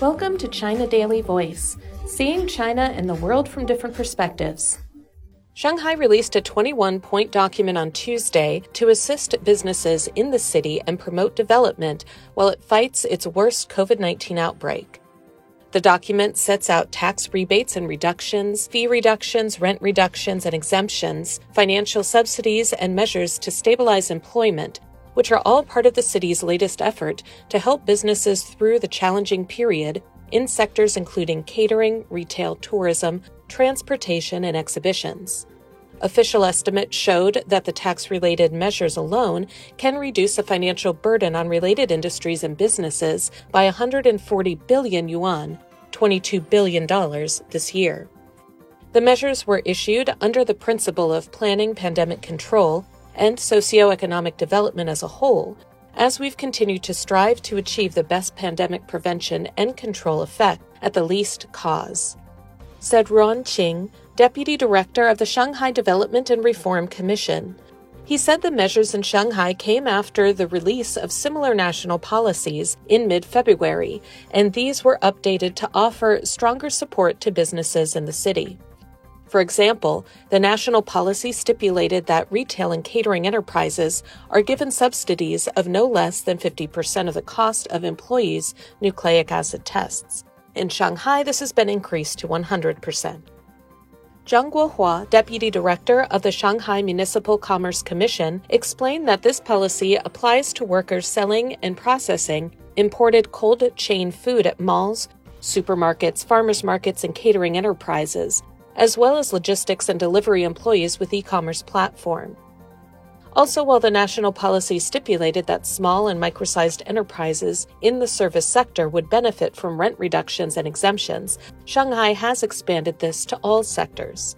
Welcome to China Daily Voice, seeing China and the world from different perspectives. Shanghai released a 21 point document on Tuesday to assist businesses in the city and promote development while it fights its worst COVID 19 outbreak. The document sets out tax rebates and reductions, fee reductions, rent reductions and exemptions, financial subsidies, and measures to stabilize employment, which are all part of the city's latest effort to help businesses through the challenging period in sectors including catering, retail, tourism, transportation, and exhibitions. Official estimates showed that the tax related measures alone can reduce the financial burden on related industries and businesses by 140 billion yuan, $22 billion, this year. The measures were issued under the principle of planning pandemic control and socioeconomic development as a whole, as we've continued to strive to achieve the best pandemic prevention and control effect at the least cause. Said Ruan Qing, Deputy Director of the Shanghai Development and Reform Commission. He said the measures in Shanghai came after the release of similar national policies in mid February, and these were updated to offer stronger support to businesses in the city. For example, the national policy stipulated that retail and catering enterprises are given subsidies of no less than 50% of the cost of employees' nucleic acid tests. In Shanghai, this has been increased to 100%. Zhang Guohua, deputy director of the Shanghai Municipal Commerce Commission, explained that this policy applies to workers selling and processing imported cold chain food at malls, supermarkets, farmers markets, and catering enterprises, as well as logistics and delivery employees with e commerce platform. Also, while the national policy stipulated that small and micro sized enterprises in the service sector would benefit from rent reductions and exemptions, Shanghai has expanded this to all sectors.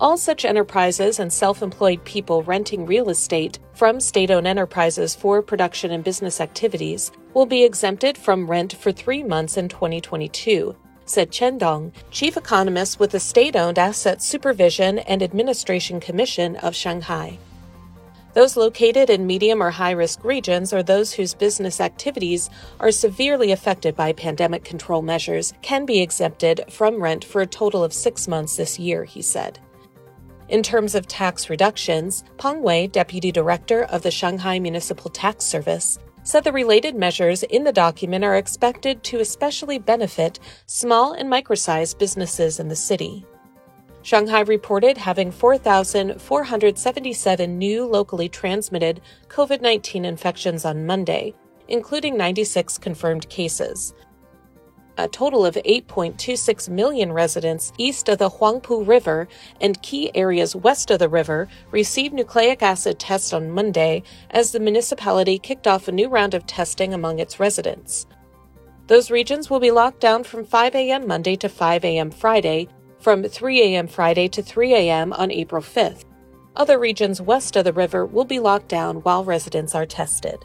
All such enterprises and self employed people renting real estate from state owned enterprises for production and business activities will be exempted from rent for three months in 2022, said Chen Dong, chief economist with the state owned Asset Supervision and Administration Commission of Shanghai. Those located in medium or high risk regions or those whose business activities are severely affected by pandemic control measures can be exempted from rent for a total of six months this year, he said. In terms of tax reductions, Peng Wei, deputy director of the Shanghai Municipal Tax Service, said the related measures in the document are expected to especially benefit small and micro sized businesses in the city. Shanghai reported having 4,477 new locally transmitted COVID 19 infections on Monday, including 96 confirmed cases. A total of 8.26 million residents east of the Huangpu River and key areas west of the river received nucleic acid tests on Monday as the municipality kicked off a new round of testing among its residents. Those regions will be locked down from 5 a.m. Monday to 5 a.m. Friday, from 3 a.m. Friday to 3 a.m. on April 5th. Other regions west of the river will be locked down while residents are tested.